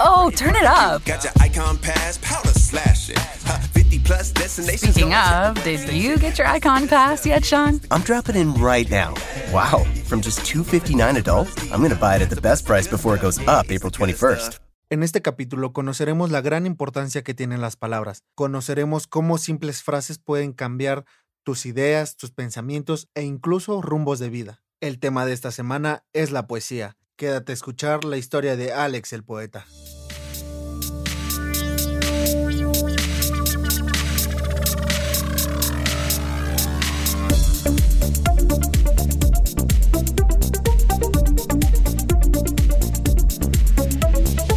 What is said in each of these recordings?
Oh, turn it up. Speaking of, did you get your icon pass yet, Sean? I'm dropping in right now. Wow, from just $259 adult, I'm going to buy it at the best price before it goes up April 21st. En este capítulo conoceremos la gran importancia que tienen las palabras. Conoceremos cómo simples frases pueden cambiar tus ideas, tus pensamientos e incluso rumbos de vida. El tema de esta semana es la poesía. Quédate a escuchar la historia de Alex el poeta.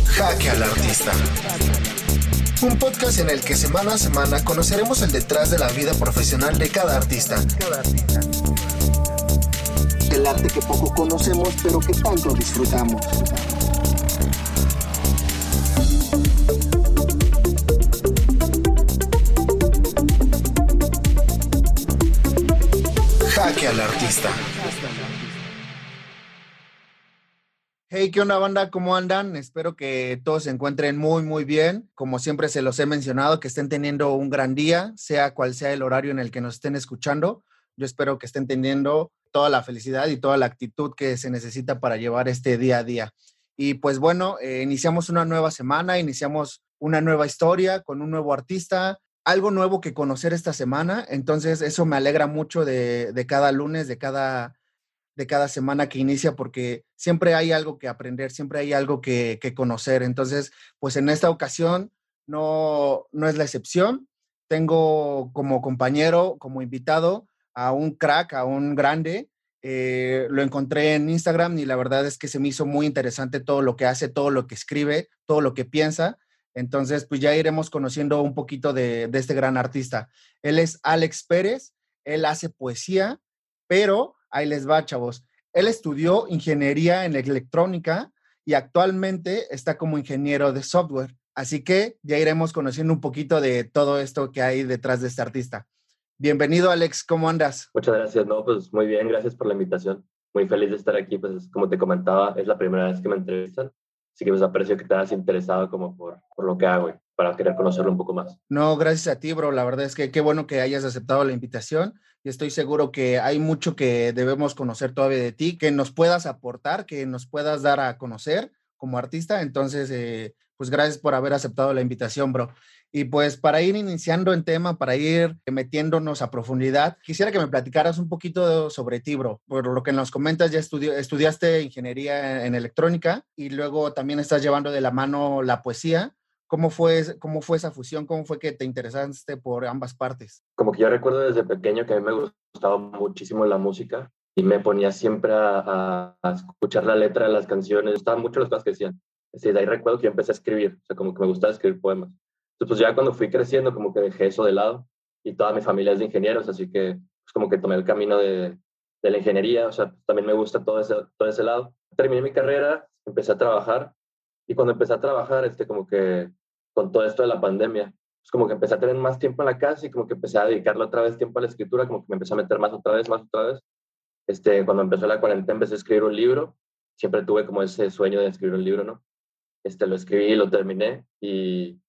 Jaque al artista. Un podcast en el que semana a semana conoceremos el detrás de la vida profesional de cada artista. Del arte que poco conocemos pero que tanto disfrutamos. Jaque al artista. Hey, ¿qué onda banda? ¿Cómo andan? Espero que todos se encuentren muy, muy bien. Como siempre se los he mencionado, que estén teniendo un gran día, sea cual sea el horario en el que nos estén escuchando. Yo espero que estén teniendo toda la felicidad y toda la actitud que se necesita para llevar este día a día. Y pues bueno, eh, iniciamos una nueva semana, iniciamos una nueva historia con un nuevo artista, algo nuevo que conocer esta semana. Entonces eso me alegra mucho de, de cada lunes, de cada de cada semana que inicia porque siempre hay algo que aprender, siempre hay algo que, conocer. Entonces, pues en esta ocasión no, no es la excepción. Tengo como compañero, como invitado a un crack, a un grande. Eh, lo encontré en Instagram y la verdad es que se me hizo muy interesante todo lo que hace, todo lo que escribe, todo lo que piensa. Entonces, pues ya iremos conociendo un poquito de, este gran artista. Él es Alex Pérez, él hace poesía, pero Ahí les va. Él estudió ingeniería en electrónica y actualmente está como ingeniero de software. Así que ya iremos conociendo un poquito de todo esto que hay detrás de este artista. Bienvenido, Alex. ¿Cómo andas? Muchas gracias. No, pues muy bien. Gracias por la invitación. Muy feliz de estar aquí. Pues como te comentaba, es la primera vez que me entrevistan. Así que pues aprecio que te hayas interesado como por, por lo que hago para querer conocerlo un poco más. No, gracias a ti, bro. La verdad es que qué bueno que hayas aceptado la invitación y estoy seguro que hay mucho que debemos conocer todavía de ti, que nos puedas aportar, que nos puedas dar a conocer como artista. Entonces, eh, pues gracias por haber aceptado la invitación, bro. Y pues para ir iniciando en tema, para ir metiéndonos a profundidad, quisiera que me platicaras un poquito sobre ti, bro. Por lo que nos comentas, ya estudiaste ingeniería en electrónica y luego también estás llevando de la mano la poesía. ¿Cómo fue, ¿Cómo fue esa fusión? ¿Cómo fue que te interesaste por ambas partes? Como que yo recuerdo desde pequeño que a mí me gustaba muchísimo la música y me ponía siempre a, escuchar la letra de las canciones. Me gustaban mucho las cosas que decían. Así, de ahí recuerdo que yo empecé a escribir, o sea, como que me gustaba escribir poemas. Entonces, pues ya cuando fui creciendo, como que dejé eso de lado y toda mi familia es de ingenieros, así que pues como que tomé el camino de, de la ingeniería, o sea, también me gusta todo ese, todo ese lado. Terminé mi carrera, empecé a trabajar y cuando empecé a trabajar, este, como que con todo esto de la pandemia, pues como que empecé a tener más tiempo en la casa y como que empecé a dedicarle otra vez tiempo a la escritura, como que me empecé a meter más otra vez, más otra vez. Este, cuando empezó la cuarentena empecé a escribir un libro, siempre tuve como ese sueño de escribir un libro, ¿no? Este, lo escribí lo terminé y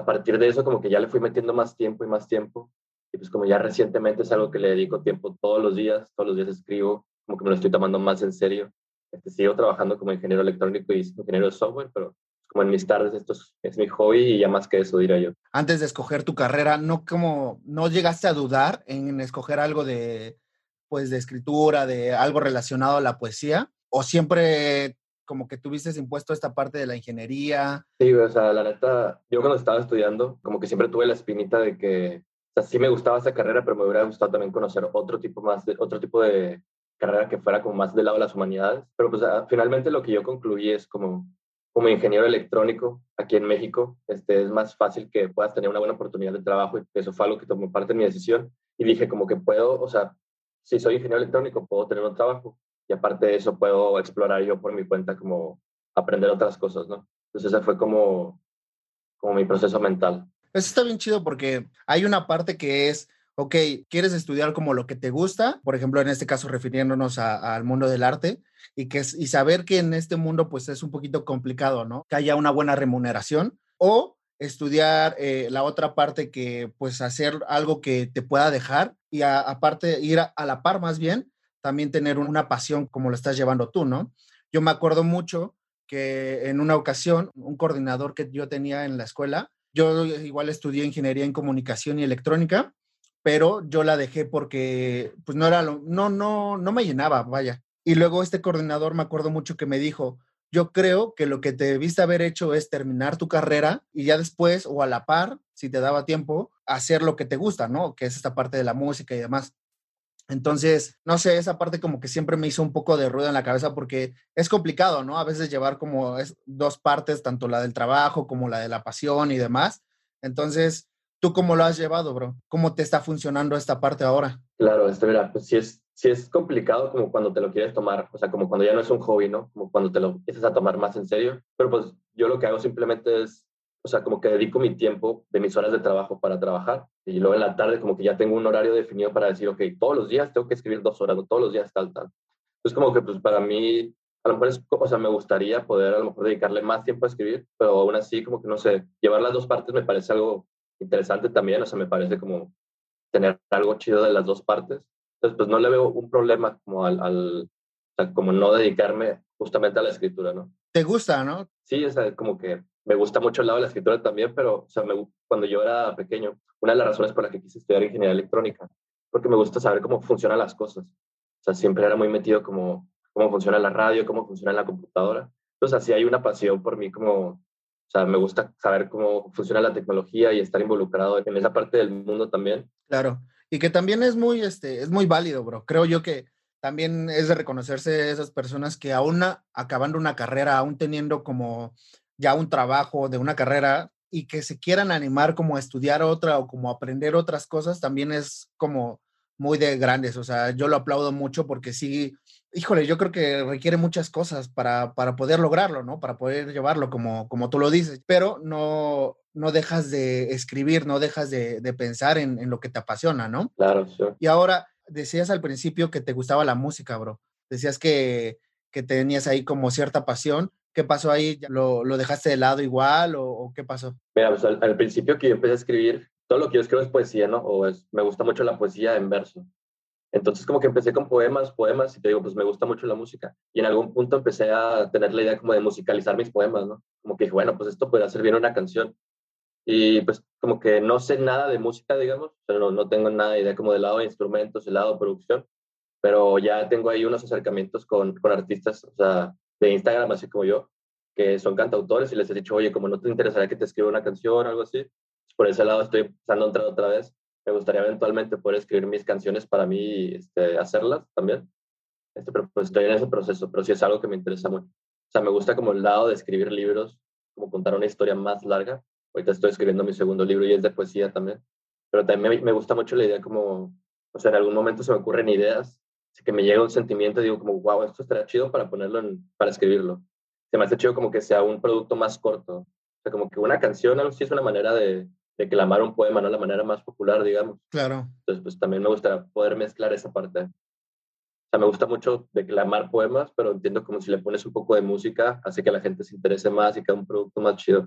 a partir de eso como que ya le fui metiendo más tiempo y más tiempo y pues como ya recientemente es algo que le dedico tiempo todos los días, todos los días escribo, como que me lo estoy tomando más en serio. Este, sigo trabajando como ingeniero electrónico y ingeniero de software, pero como en mis tardes esto es, mi hobby y ya más que eso diría yo. Antes de escoger tu carrera, ¿no, como, no llegaste a dudar en escoger algo de, pues, de escritura, de algo relacionado a la poesía? ¿O siempre como que tuviste impuesto esta parte de la ingeniería? Sí, o sea, la neta, yo cuando estaba estudiando, como que siempre tuve la espinita de que, o sea, sí me gustaba esa carrera, pero me hubiera gustado también conocer otro tipo más, de, otro tipo de carrera que fuera como más del lado de las humanidades. Pero pues ah, finalmente lo que yo concluí es como, como ingeniero electrónico aquí en México, este, es más fácil que puedas tener una buena oportunidad de trabajo y eso fue algo que tomó parte de mi decisión y dije como que puedo, o sea, si soy ingeniero electrónico puedo tener un trabajo aparte de eso puedo explorar yo por mi cuenta como aprender otras cosas, ¿no? Entonces ese fue como, como mi proceso mental. Eso está bien chido porque hay una parte que es ok, quieres estudiar como lo que te gusta, por ejemplo, en este caso refiriéndonos al mundo del arte, y, que, y saber que en este mundo pues es un poquito complicado, ¿no? Que haya una buena remuneración o estudiar eh, la otra parte que pues hacer algo que te pueda dejar y aparte ir a, la par más bien, también tener una pasión como lo estás llevando tú, ¿no? Yo me acuerdo mucho que en una ocasión un coordinador que yo tenía en la escuela, yo igual estudié ingeniería en comunicación y electrónica, pero yo la dejé porque pues no era lo, no, no, no me llenaba, vaya. Y luego este coordinador me acuerdo mucho que me dijo, yo creo que lo que te debiste haber hecho es terminar tu carrera y ya después o a la par, si te daba tiempo, hacer lo que te gusta, ¿no? Que es esta parte de la música y demás. Entonces, no sé, esa parte como que siempre me hizo un poco de ruido en la cabeza porque es complicado, ¿no? A veces llevar como es dos partes, tanto la del trabajo como la de la pasión y demás. Entonces, ¿tú cómo lo has llevado, bro? ¿Cómo te está funcionando esta parte ahora? Claro, este, mira, pues sí es, sí es complicado como cuando te lo quieres tomar, o sea, como cuando ya no es un hobby, ¿no? Como cuando te lo empiezas a tomar más en serio. Pero pues yo lo que hago simplemente es o sea, como que dedico mi tiempo de mis horas de trabajo para trabajar y luego en la tarde como que ya tengo un horario definido para decir, ok, todos los días tengo que escribir dos horas, todos los días tal, tal. Entonces como que pues para mí, a lo mejor es, o sea, me gustaría poder a lo mejor dedicarle más tiempo a escribir, pero aún así como que no sé, llevar las dos partes me parece algo interesante también, o sea, me parece como tener algo chido de las dos partes. Entonces pues no le veo un problema como al, al o sea, como no dedicarme justamente a la escritura, ¿no? ¿Te gusta, no? Sí, o sea, como que me gusta mucho el lado de la escritura también, pero o sea, me, cuando yo era pequeño, una de las razones por las que quise estudiar ingeniería electrónica, porque me gusta saber cómo funcionan las cosas. O sea, siempre era muy metido como cómo funciona la radio, cómo funciona la computadora. Entonces, así hay una pasión por mí como, o sea, me gusta saber cómo funciona la tecnología y estar involucrado en esa parte del mundo también. Claro, y que también es muy, este, es muy válido, bro. Creo yo que también es de reconocerse esas personas que aún acabando una carrera, aún teniendo como ya un trabajo, de una carrera y que se quieran animar como a estudiar otra o como a aprender otras cosas, también es como muy de grandes. O sea, yo lo aplaudo mucho porque sí, híjole, yo creo que requiere muchas cosas para, para poder lograrlo, ¿no? Para poder llevarlo como, como tú lo dices, pero no, no dejas de escribir, no dejas de, de pensar en, en, lo que te apasiona, ¿no? Claro, sí. Y ahora, decías al principio que te gustaba la música, bro. Decías que, que tenías ahí como cierta pasión, ¿Qué pasó ahí? ¿Lo, lo dejaste de lado igual o, qué pasó? Mira, pues al, principio que yo empecé a escribir, todo lo que yo escribo es poesía, ¿no? O es, me gusta mucho la poesía en verso. Entonces como que empecé con poemas, poemas, y te digo, pues me gusta mucho la música. Y en algún punto empecé a tener la idea como de musicalizar mis poemas, ¿no? Como que dije, bueno, pues esto podría ser bien una canción. Y pues como que no sé nada de música, digamos, pero no, no tengo nada de idea como del lado de instrumentos, del lado de producción, pero ya tengo ahí unos acercamientos con, con artistas, o sea, de Instagram, así como yo, que son cantautores y les he dicho, oye, como no te interesaría que te escriba una canción o algo así, pues, por ese lado estoy empezando a entrar otra vez. Me gustaría eventualmente poder escribir mis canciones para mí este, hacerlas también. Este, pero pues estoy en ese proceso, pero sí es algo que me interesa mucho. O sea, me gusta como el lado de escribir libros, como contar una historia más larga. Ahorita estoy escribiendo mi segundo libro y es de poesía también. Pero también me, me gusta mucho la idea como, o sea, en algún momento se me ocurren ideas Así que me llega un sentimiento y digo como, wow, esto estaría chido para ponerlo, en, para escribirlo. Se me hace chido como que sea un producto más corto. O sea, como que una canción, algo así es una manera de, de clamar un poema, ¿no? La manera más popular, digamos. Claro. Entonces, pues también me gusta poder mezclar esa parte. O sea, me gusta mucho declamar poemas, pero entiendo como si le pones un poco de música, hace que la gente se interese más y que un producto más chido.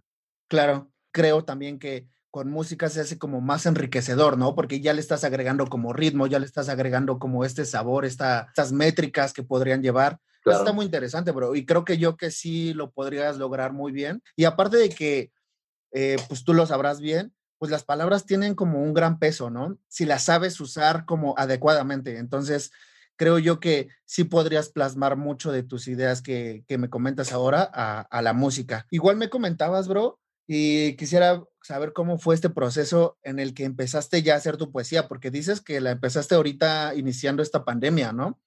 Claro. Creo también que con música se hace como más enriquecedor, ¿no? Porque ya le estás agregando como ritmo, ya le estás agregando como este sabor, esta, estas métricas que podrían llevar. Está muy interesante, bro. Y creo que yo que sí lo podrías lograr muy bien. Y aparte de que, eh, pues tú lo sabrás bien, pues las palabras tienen como un gran peso, ¿no? Si las sabes usar como adecuadamente. Entonces, creo yo que sí podrías plasmar mucho de tus ideas que, que me comentas ahora a, a la música. Igual me comentabas, bro, y quisiera saber cómo fue este proceso en el que empezaste ya a hacer tu poesía, porque dices que la empezaste ahorita iniciando esta pandemia, ¿no?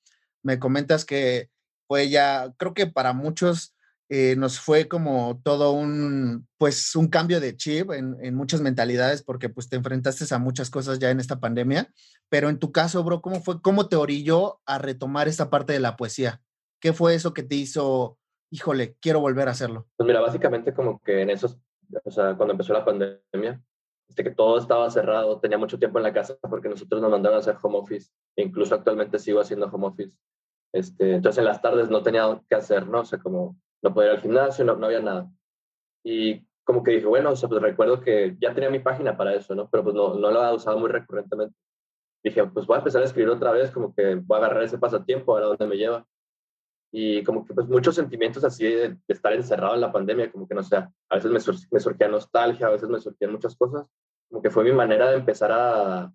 Me comentas que fue ya, creo que para muchos eh, nos fue como todo un, pues un cambio de chip en, en, muchas mentalidades, porque pues te enfrentaste a muchas cosas ya en esta pandemia, pero en tu caso, bro, ¿cómo fue, cómo te orilló a retomar esta parte de la poesía? ¿Qué fue eso que te hizo, híjole, quiero volver a hacerlo? Pues mira, básicamente como que en esos o sea, cuando empezó la pandemia, este, que todo estaba cerrado, tenía mucho tiempo en la casa porque nosotros nos mandaron a hacer home office, e incluso actualmente sigo haciendo home office. Este, entonces en las tardes no tenía qué hacer, ¿no? O sea, como no podía ir al gimnasio, no, no había nada. Y como que dije, bueno, o sea, pues recuerdo que ya tenía mi página para eso, ¿no? Pero pues no, no lo había usado muy recurrentemente. Dije, pues voy a empezar a escribir otra vez, como que voy a agarrar ese pasatiempo, a ver a dónde me lleva. Y como que pues muchos sentimientos así de, estar encerrado en la pandemia, como que no sé, a veces me, me surgía nostalgia, a veces me surgían muchas cosas. Como que fue mi manera de empezar a,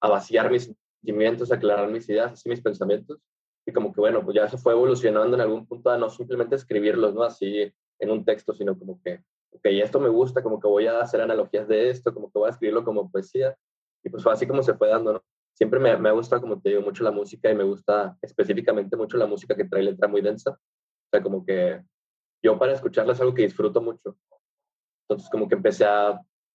a vaciar mis sentimientos, aclarar mis ideas, así mis pensamientos. Y como que bueno, pues ya se fue evolucionando en algún punto a no simplemente escribirlos, ¿no? Así en un texto, sino como que, ok, esto me gusta, como que voy a hacer analogías de esto, como que voy a escribirlo como poesía. Y pues fue así como se fue dando, ¿no? Siempre me, me gusta, como te digo, mucho la música y me gusta específicamente mucho la música que trae letra muy densa. O sea, como que yo para escucharla es algo que disfruto mucho. Entonces, como que empecé a,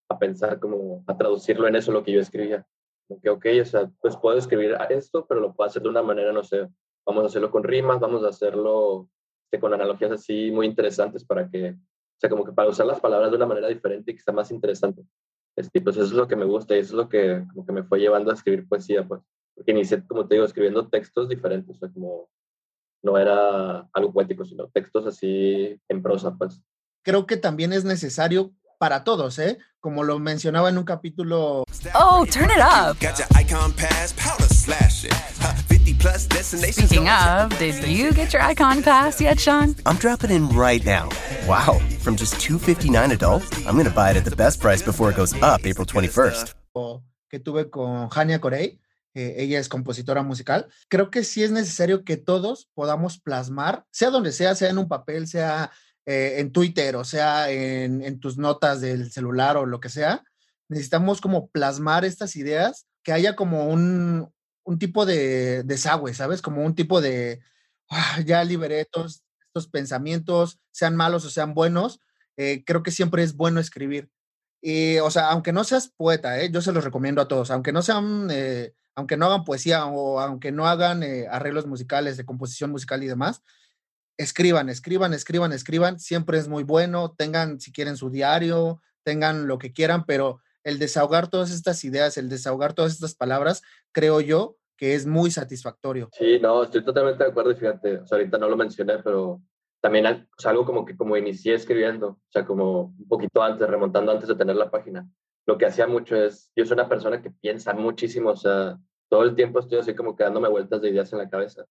a pensar, como a traducirlo en eso, lo que yo escribía. Como que, ok, o sea, pues puedo escribir esto, pero lo puedo hacer de una manera, no sé, vamos a hacerlo con rimas, vamos a hacerlo este, con analogías así muy interesantes para que, o sea, como que para usar las palabras de una manera diferente y que sea más interesante. Este, pues eso es lo que me gusta y eso es lo que, como que me fue llevando a escribir poesía, pues. Porque inicié, como te digo, escribiendo textos diferentes, o sea, como no era algo poético, sino textos así en prosa, pues. Creo que también es necesario para todos, ¿eh? Como lo mencionaba en un capítulo. Oh, turn it up. Speaking of, did you get your icon pass yet, Sean? I'm dropping in right now. Wow, from just 259 adult, I'm going to buy it at the best price before it goes up April 21st. Que tuve con Hania Corey. Eh, ella es compositora musical. Creo que sí es necesario que todos podamos plasmar, sea donde sea, sea en un papel, sea eh, en Twitter, o sea en, en tus notas del celular o lo que sea. Necesitamos como plasmar estas ideas, que haya como un, un tipo de desagüe, ¿sabes? Como un tipo de, ah, ya liberé todos estos pensamientos, sean malos o sean buenos, eh, creo que siempre es bueno escribir. Y, o sea, aunque no seas poeta, ¿eh? yo se los recomiendo a todos, aunque no sean, eh, aunque no hagan poesía o aunque no hagan arreglos musicales de composición musical y demás, escriban, escriban, escriban, escriban, siempre es muy bueno, tengan si quieren su diario, tengan lo que quieran, pero el desahogar todas estas ideas, el desahogar todas estas palabras, creo yo que es muy satisfactorio. Sí, no, estoy totalmente de acuerdo fíjate, o sea, ahorita no lo mencioné, pero también es algo como que como inicié escribiendo, o sea, como un poquito antes, remontando antes de tener la página. Lo que hacía mucho es, yo soy una persona que piensa muchísimo, o sea, todo el tiempo estoy así como quedándome vueltas de ideas en la cabeza.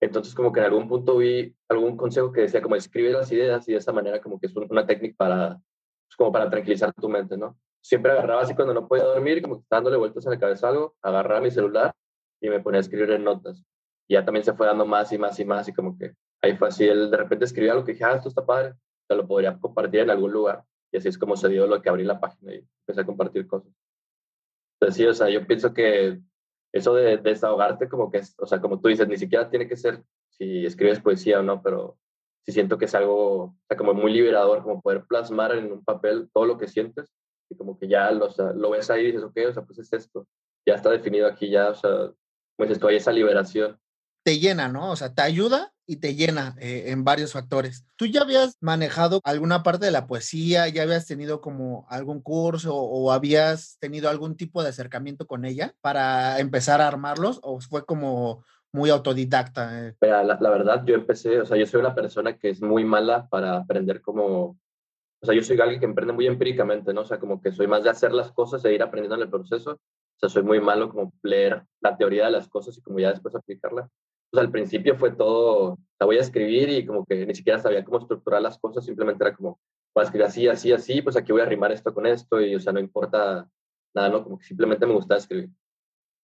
Entonces, como que en algún punto vi algún consejo que decía como escribe las ideas y de esa manera como que es una técnica para, pues, como para tranquilizar tu mente, ¿no? Siempre agarraba así cuando no podía dormir, como dándole vueltas en la cabeza algo, agarraba mi celular y me ponía a escribir en notas. Y ya también se fue dando más y más y más y como que ahí fue así, él de repente escribía algo que dije, ah, esto está padre, te lo podría compartir en algún lugar. Y así es como se dio lo que abrí la página y empecé a compartir cosas. Entonces sí, o sea, yo pienso que eso de, desahogarte como que, o sea, como tú dices, ni siquiera tiene que ser si escribes poesía o no, pero sí siento que es algo, o sea, como muy liberador, como poder plasmar en un papel todo lo que sientes como que ya lo, lo ves ahí y dices, ok, o sea, pues es esto, ya está definido aquí, ya, o sea, pues esto, hay esa liberación. Te llena, ¿no? O sea, te ayuda y te llena eh, en varios factores. ¿Tú ya habías manejado alguna parte de la poesía? ¿Ya habías tenido como algún curso o, habías tenido algún tipo de acercamiento con ella para empezar a armarlos? ¿O fue como muy autodidacta? Eh? la, la, verdad, yo empecé, o sea, yo soy una persona que es muy mala para aprender como o sea, yo soy alguien que emprende muy empíricamente, ¿no? O sea, como que soy más de hacer las cosas e ir aprendiendo en el proceso. O sea, soy muy malo como leer la teoría de las cosas y como ya después aplicarla. O sea, al principio fue todo, o sea, voy a escribir y como que ni siquiera sabía cómo estructurar las cosas, simplemente era como, voy a escribir así, así, así, pues aquí voy a arrimar esto con esto y, o sea, no importa nada, ¿no? Como que simplemente me gustaba escribir.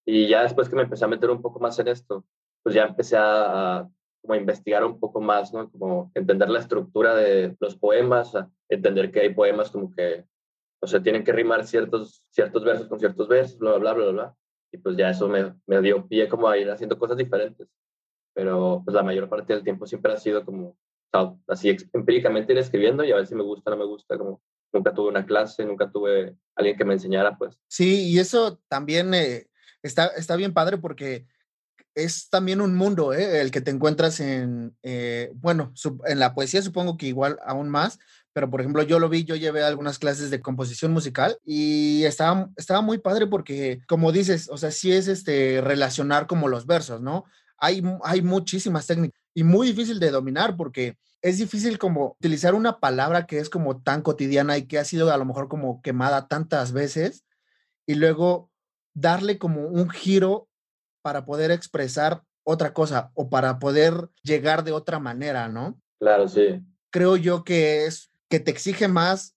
Y ya después que me empecé a meter un poco más en esto, pues ya empecé a, como investigar un poco más, ¿no? Como entender la estructura de los poemas, entender que hay poemas como que, o sea, tienen que rimar ciertos, ciertos versos con ciertos versos, bla, bla, bla, bla, bla. Y pues ya eso me, me dio pie como a ir haciendo cosas diferentes. Pero pues la mayor parte del tiempo siempre ha sido como, así empíricamente ir escribiendo y a ver si me gusta o no me gusta, como nunca tuve una clase, nunca tuve alguien que me enseñara, pues. Sí, y eso también eh, está, está bien padre porque es también un mundo, ¿eh? el que te encuentras en, eh, bueno, en la poesía supongo que igual aún más, pero por ejemplo yo lo vi, yo llevé algunas clases de composición musical y estaba, estaba muy padre porque, como dices, o sea, sí es este, relacionar como los versos, ¿no? Hay, hay muchísimas técnicas y muy difícil de dominar porque es difícil como utilizar una palabra que es como tan cotidiana y que ha sido a lo mejor como quemada tantas veces y luego darle como un giro para poder expresar otra cosa o para poder llegar de otra manera, ¿no? Claro, sí. Creo yo que es que te exige más,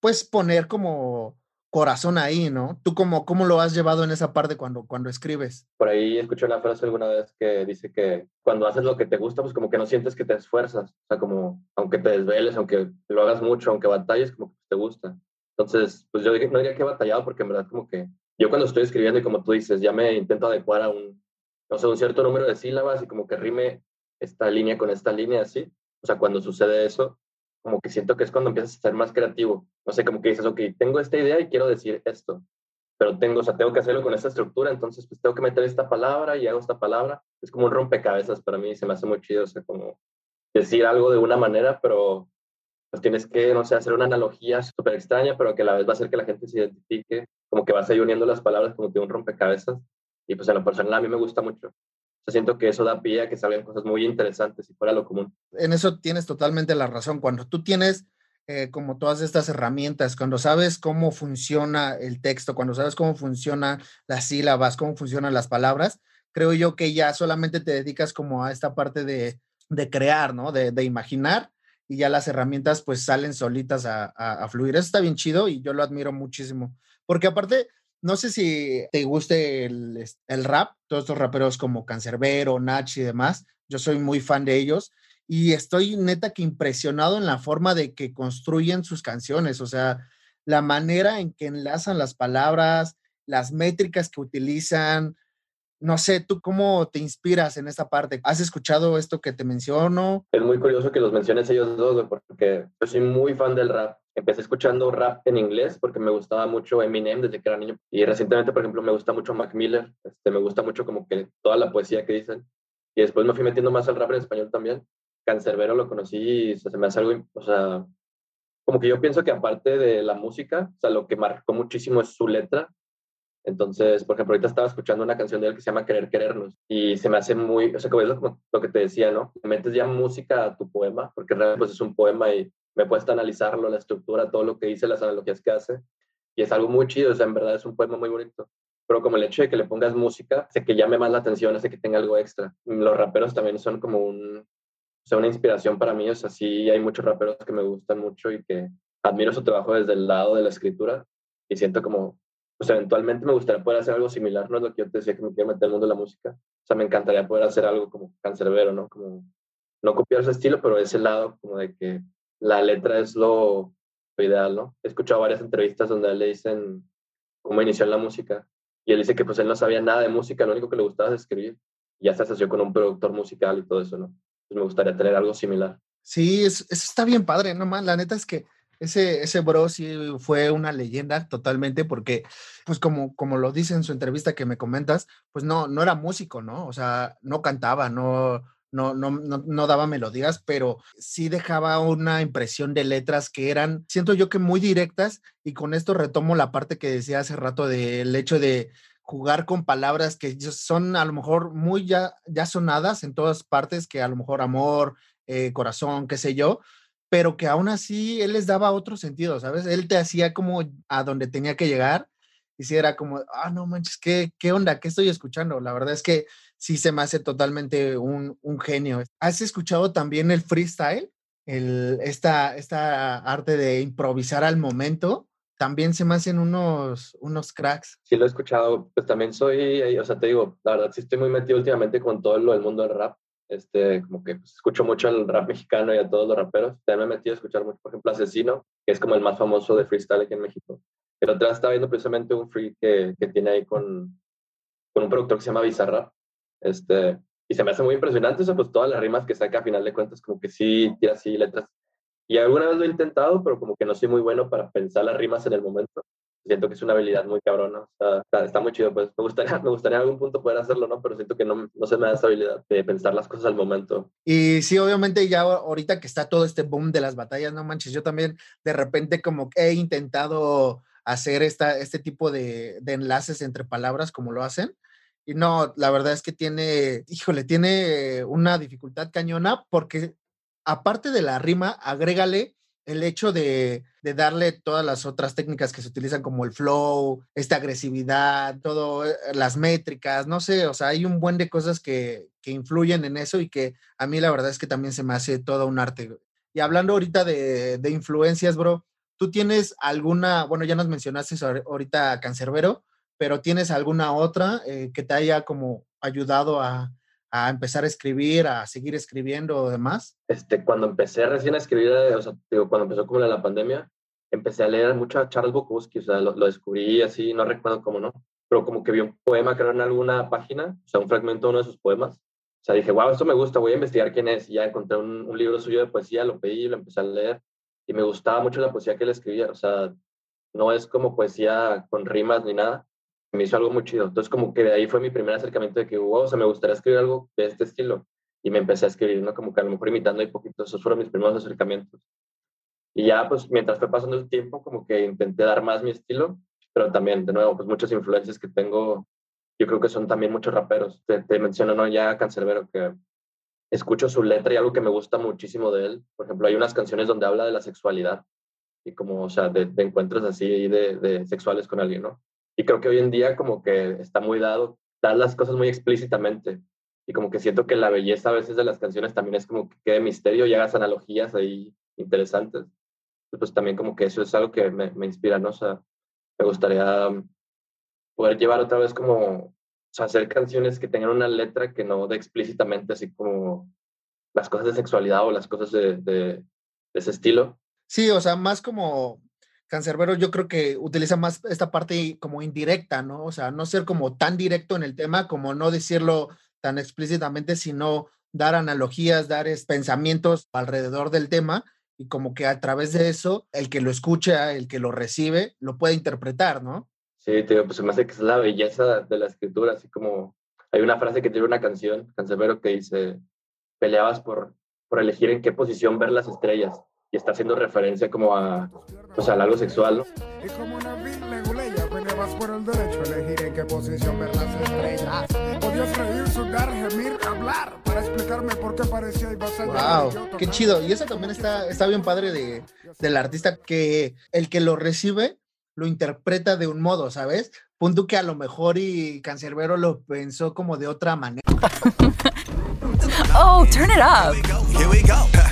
pues poner como corazón ahí, ¿no? ¿Tú cómo, cómo lo has llevado en esa parte cuando, cuando escribes? Por ahí escuché una frase alguna vez que dice que cuando haces lo que te gusta, pues como que no sientes que te esfuerzas, o sea, como aunque te desveles, aunque lo hagas mucho, aunque batalles, como que te gusta. Entonces, pues yo no diría que he batallado porque en verdad como que yo cuando estoy escribiendo y como tú dices, ya me intento adecuar a un, no sé, un cierto número de sílabas y como que rime esta línea con esta línea así. O sea, cuando sucede eso, como que siento que es cuando empiezas a ser más creativo. No sé, como que dices, ok, tengo esta idea y quiero decir esto, pero tengo, o sea, tengo que hacerlo con esta estructura, entonces pues tengo que meter esta palabra y hago esta palabra. Es como un rompecabezas para mí, se me hace muy chido, o sea, como decir algo de una manera, pero pues tienes que, no sé, hacer una analogía súper extraña, pero que a la vez va a hacer que la gente se identifique, como que vas ahí uniendo las palabras como que un rompecabezas. Y pues en lo personal a mí me gusta mucho siento que eso da pie a que salgan cosas muy interesantes y fuera lo común. En eso tienes totalmente la razón. Cuando tú tienes eh, como todas estas herramientas, cuando sabes cómo funciona el texto, cuando sabes cómo funcionan las sílabas, cómo funcionan las palabras, creo yo que ya solamente te dedicas como a esta parte de, de crear, ¿no? De, de, imaginar y ya las herramientas pues salen solitas a, a, a fluir. Eso está bien chido y yo lo admiro muchísimo. Porque aparte, no sé si te guste el, el, rap, todos estos raperos como Cancerbero, Nach y demás. Yo soy muy fan de ellos y estoy neta que impresionado en la forma de que construyen sus canciones, o sea, la manera en que enlazan las palabras, las métricas que utilizan. No sé, ¿tú cómo te inspiras en esta parte? ¿Has escuchado esto que te menciono? Es muy curioso que los menciones ellos dos, porque yo soy muy fan del rap empecé escuchando rap en inglés porque me gustaba mucho Eminem desde que era niño. Y recientemente, por ejemplo, me gusta mucho Mac Miller. Este, me gusta mucho como que toda la poesía que dicen. Y después me fui metiendo más al rap en español también. Cancerbero lo conocí y se me hace algo, o sea, como que yo pienso que aparte de la música, o sea, lo que marcó muchísimo es su letra. Entonces, por ejemplo, ahorita estaba escuchando una canción de él que se llama Querer Querernos y se me hace muy, o sea, como es lo, que te decía, ¿no? Metes ya música a tu poema, porque realmente pues, es un poema y me puesto analizarlo, la estructura, todo lo que dice, las analogías que hace. Y es algo muy chido, o sea, en verdad es un poema muy bonito. Pero como el hecho de que le pongas música, hace que llame más la atención, hace que tenga algo extra. Los raperos también son como un, o sea, una inspiración para mí, o sea, sí hay muchos raperos que me gustan mucho y que admiro su trabajo desde el lado de la escritura y siento como, pues eventualmente me gustaría poder hacer algo similar, no es lo que yo te decía que me quiero meter el mundo de la música, o sea, me encantaría poder hacer algo como cancerbero, ¿no? Como no copiar su estilo, pero ese lado como de que la letra es lo, ideal, ¿no? He escuchado varias entrevistas donde le dicen cómo inició en la música y él dice que pues él no sabía nada de música, lo único que le gustaba es escribir. Y ya se asoció con un productor musical y todo eso, ¿no? Pues me gustaría tener algo similar. Sí, eso está bien padre, ¿no? Man? La neta es que ese, ese bro sí fue una leyenda totalmente porque, pues como, como lo dice en su entrevista que me comentas, pues no, no era músico, ¿no? O sea, no cantaba, no, no, no, no, daba melodías, pero sí dejaba una impresión de letras que eran, siento yo que muy directas, y con esto retomo la parte que decía hace rato del hecho de jugar con palabras que son a lo mejor muy ya, ya sonadas en todas partes, que a lo mejor amor, eh, corazón, qué sé yo, pero que aún así él les daba otro sentido, ¿sabes? Él te hacía como a donde tenía que llegar y si era como, ah, no manches, ¿qué, ¿qué onda? ¿Qué estoy escuchando? La verdad es que sí se me hace totalmente un, un genio. ¿Has escuchado también el freestyle? El, esta, esta arte de improvisar al momento, también se me hacen unos, unos cracks. Sí, lo he escuchado, pues también soy, o sea, te digo, la verdad sí estoy muy metido últimamente con todo lo del mundo del rap, este, como que pues, escucho mucho el rap mexicano y a todos los raperos, también me he metido a escuchar mucho, por ejemplo, Asesino, que es como el más famoso de freestyle aquí en México. Pero vez estaba viendo precisamente un free que, que tiene ahí con, con un productor que se llama Bizarrap, este, y se me hace muy impresionante eso, pues todas las rimas que saca a final de cuentas, como que sí, tira así letras. Y alguna vez lo he intentado, pero como que no soy muy bueno para pensar las rimas en el momento. Siento que es una habilidad muy cabrona. O sea, está, está, muy chido, pues me gustaría, me gustaría en algún punto poder hacerlo, ¿no? Pero siento que no, no se me da esa habilidad de pensar las cosas al momento. Y sí, obviamente ya ahorita que está todo este boom de las batallas, no manches, yo también de repente como he intentado hacer esta, este tipo de, de enlaces entre palabras como lo hacen. Y no, la verdad es que tiene, híjole, tiene una dificultad cañona porque aparte de la rima, agrégale el hecho de, darle todas las otras técnicas que se utilizan como el flow, esta agresividad, todo, eh, las métricas, no sé, o sea, hay un buen de cosas que, que influyen en eso y que a mí la verdad es que también se me hace todo un arte. Y hablando ahorita de, influencias, bro, ¿tú tienes alguna, bueno, ya nos mencionaste ahorita Cancerbero, pero ¿tienes alguna otra eh, que te haya como ayudado a, a, empezar a escribir, a seguir escribiendo o demás? Este, cuando empecé recién a escribir, eh, o sea, digo, cuando empezó como la, pandemia, empecé a leer mucho a Charles Bukowski, o sea, lo, descubrí así, no recuerdo cómo no, pero como que vi un poema que era en alguna página, o sea, un fragmento de uno de sus poemas. O sea, dije, wow, esto me gusta, voy a investigar quién es. Y ya encontré un, un libro suyo de poesía, lo pedí, lo empecé a leer y me gustaba mucho la poesía que él escribía. O sea, no es como poesía con rimas ni nada, me hizo algo muy chido. Entonces, como que de ahí fue mi primer acercamiento de que, wow, o sea, me gustaría escribir algo de este estilo. Y me empecé a escribir, ¿no? Como que a lo mejor imitando ahí poquito. Esos fueron mis primeros acercamientos. Y ya, pues, mientras fue pasando el tiempo, como que intenté dar más mi estilo, pero también, de nuevo, pues, muchas influencias que tengo, yo creo que son también muchos raperos. Te, te menciono, ¿no? Ya Cancerbero, que escucho su letra y algo que me gusta muchísimo de él. Por ejemplo, hay unas canciones donde habla de la sexualidad y como, o sea, de, de encuentros así de, de sexuales con alguien, ¿no? Y creo que hoy en día como que está muy dado dar las cosas muy explícitamente. Y como que siento que la belleza a veces de las canciones también es como que quede misterio y hagas analogías ahí interesantes. Pues también como que eso es algo que me, me inspira, ¿no? O sea, me gustaría poder llevar otra vez como, o sea, hacer canciones que tengan una letra que no de explícitamente así como las cosas de sexualidad o las cosas de, de, de ese estilo. Sí, o sea, más como Cancerbero yo creo que utiliza más esta parte como indirecta, ¿no? O sea, no ser como tan directo en el tema, como no decirlo tan explícitamente, sino dar analogías, dar pensamientos alrededor del tema y como que a través de eso, el que lo escucha, el que lo recibe, lo puede interpretar, ¿no? Sí, te pues se me hace que es la belleza de la escritura, así como hay una frase que tiene una canción, Cancerbero, que dice, peleabas por, por elegir en qué posición ver las estrellas y está haciendo referencia como a, pues, a algo sexual, ¿no? Y como una leguleya, peleabas por el derecho a elegir en qué posición ver las estrellas. Podías reír, sudar, gemir, hablar, para explicarme por qué parecía y vas a Wow, qué chido. Y eso también está, está bien padre de, del artista, que el que lo recibe lo interpreta de un modo, ¿sabes? Punto que a lo mejor y Cancerbero lo pensó como de otra manera. oh, turn it up. Here we go.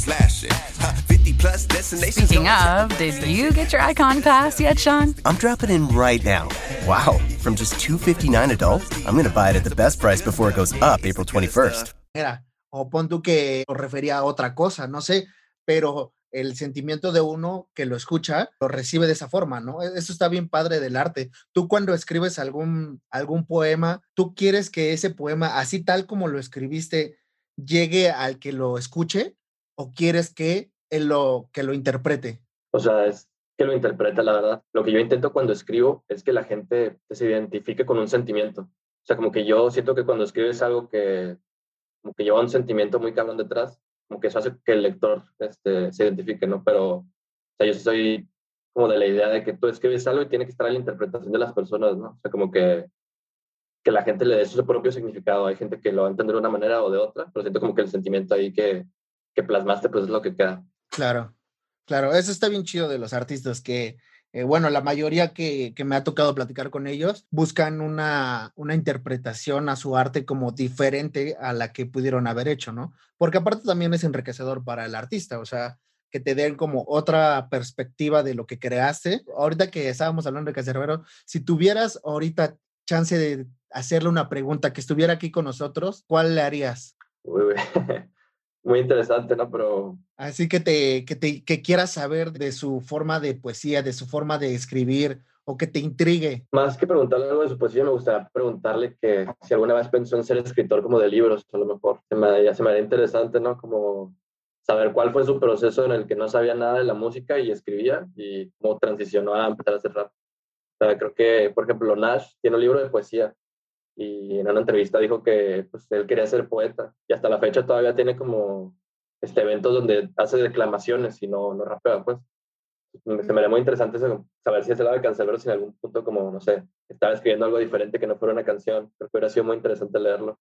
slashing. 50 plus destinations. Speaking of, did you get your icon pass yet, Sean? I'm dropping in right now. Wow. From just 259 adult, I'm going to buy it at the best price before it goes up April 21st. Era, o pon tú que refería a otra cosa, no sé, pero el sentimiento de uno que lo escucha lo recibe de esa forma, ¿no? E-, eso está bien padre del arte. Tú cuando escribes algún, algún poema, tú quieres que ese poema, así tal como lo escribiste, llegue al que lo escuche o quieres que él lo, que lo interprete? O sea, es que lo interpreta, la verdad. Lo que yo intento cuando escribo es que la gente se identifique con un sentimiento. O sea, como que yo siento que cuando escribes algo que, como que lleva un sentimiento muy cabrón detrás, como que eso hace que el lector este, se identifique, ¿no? Pero, o sea, yo soy como de la idea de que tú escribes algo y tiene que estar a la interpretación de las personas, ¿no? O sea, como que, que la gente le dé su propio significado. Hay gente que lo va a entender de una manera o de otra, pero siento como que el sentimiento ahí que, que plasmaste, pues es lo que queda. Claro, claro, eso está bien chido de los artistas que eh, bueno, la mayoría que, que, me ha tocado platicar con ellos buscan una, una interpretación a su arte como diferente a la que pudieron haber hecho, ¿no? Porque aparte también es enriquecedor para el artista, o sea, que te den como otra perspectiva de lo que creaste. Ahorita que estábamos hablando de Cacerbero, si tuvieras ahorita chance de hacerle una pregunta que estuviera aquí con nosotros, ¿cuál le harías? Muy interesante, ¿no? Pero... Así que te, que te que quieras saber de su forma de poesía, de su forma de escribir o que te intrigue. Más que preguntarle algo de su poesía, me gustaría preguntarle que si alguna vez pensó en ser escritor como de libros, a lo mejor. Se me, ya se me haría interesante, ¿no? Como saber cuál fue su proceso en el que no sabía nada de la música y escribía y cómo transicionó a empezar a hacer rap. O sea, creo que, por ejemplo, Nash tiene un libro de poesía y en una entrevista dijo que pues, él quería ser poeta y hasta la fecha todavía tiene como este, eventos donde hace declamaciones y no, no rapea, pues. Se me haría muy interesante saber si ese lado de Cancelero si en algún punto como, no sé, estaba escribiendo algo diferente que no fuera una canción. Creo que hubiera sido muy interesante leerlo.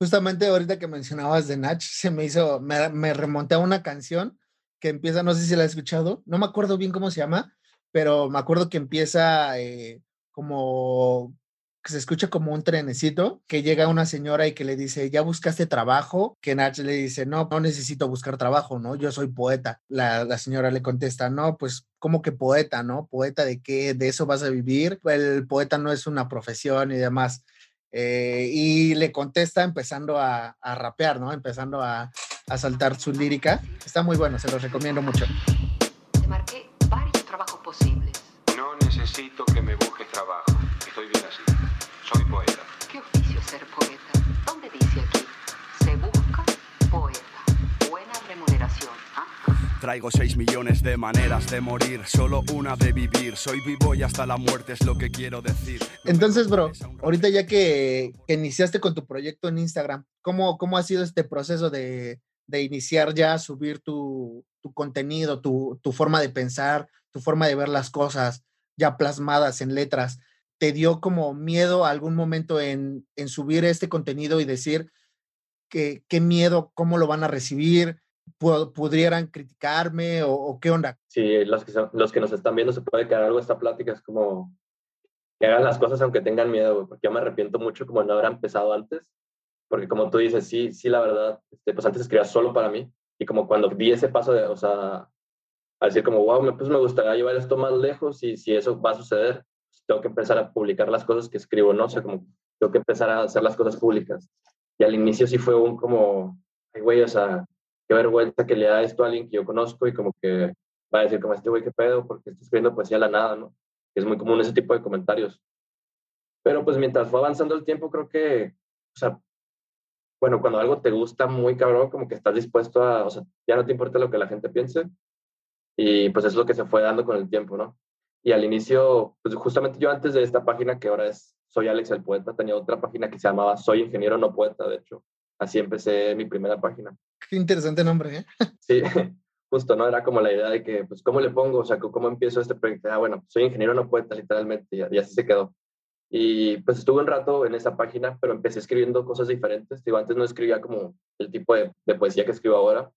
Justamente ahorita que mencionabas de Nach, se me hizo, me, me remonté a una canción que empieza, no sé si la has escuchado, no me acuerdo bien cómo se llama, pero me acuerdo que empieza eh, como que se escucha como un trenecito, que llega una señora y que le dice, ¿ya buscaste trabajo? Que Nach le dice, no, no necesito buscar trabajo, ¿no? Yo soy poeta. La, la señora le contesta, no, pues, ¿cómo que poeta, no? ¿Poeta de qué? ¿De eso vas a vivir? El poeta no es una profesión y demás. Eh, y le contesta empezando a, a rapear, ¿no? Empezando a, a, saltar su lírica. Está muy bueno, se los recomiendo mucho. Te marqué varios trabajos posibles. No necesito que me busques trabajo. Estoy bien así. Soy poeta. ¿Qué oficio ser poeta? ¿Dónde dice aquí? Se busca poeta. Buena remuneración. ¿ah? Traigo 6 millones de maneras de morir, solo una de vivir. Soy vivo y hasta la muerte es lo que quiero decir. Entonces, bro, ahorita ya que, que iniciaste con tu proyecto en Instagram, ¿cómo, cómo ha sido este proceso de, de iniciar ya, subir tu, tu contenido, tu, tu forma de pensar, tu forma de ver las cosas ya plasmadas en letras? Te dio como miedo algún momento en, en subir este contenido y decir que qué miedo, cómo lo van a recibir, pudieran criticarme o, o, qué onda? Sí, los que, son, los que nos están viendo se puede quedar algo esta plática, es como que hagan las cosas aunque tengan miedo, porque yo me arrepiento mucho como no haber empezado antes, porque como tú dices, sí, sí, la verdad, este, pues antes escribía solo para mí, y como cuando di ese paso de, o sea, a decir como, wow, pues me gustaría llevar esto más lejos y si eso va a suceder, tengo que empezar a publicar las cosas que escribo, ¿no? O sea, como tengo que empezar a hacer las cosas públicas. Y al inicio sí fue un como, ay, güey, o sea, qué vergüenza que le da esto a alguien que yo conozco y como que va a decir como, este güey, qué pedo, porque está escribiendo poesía a la nada, ¿no? Es muy común ese tipo de comentarios. Pero pues mientras fue avanzando el tiempo, creo que, o sea, bueno, cuando algo te gusta muy cabrón, como que estás dispuesto a, o sea, ya no te importa lo que la gente piense. Y pues es lo que se fue dando con el tiempo, ¿no? Y al inicio, pues justamente yo antes de esta página, que ahora es Soy Alex el Poeta, tenía otra página que se llamaba Soy Ingeniero No Poeta, de hecho. Así empecé mi primera página. Qué interesante nombre, ¿eh? Sí, justo, ¿no? Era como la idea de que, pues, ¿cómo le pongo? O sea, ¿cómo empiezo este proyecto? Ah, bueno, soy ingeniero no poeta, literalmente, y, así se quedó. Y pues estuve un rato en esa página, pero empecé escribiendo cosas diferentes. Digo, antes no escribía como el tipo de, de poesía que escribo ahora.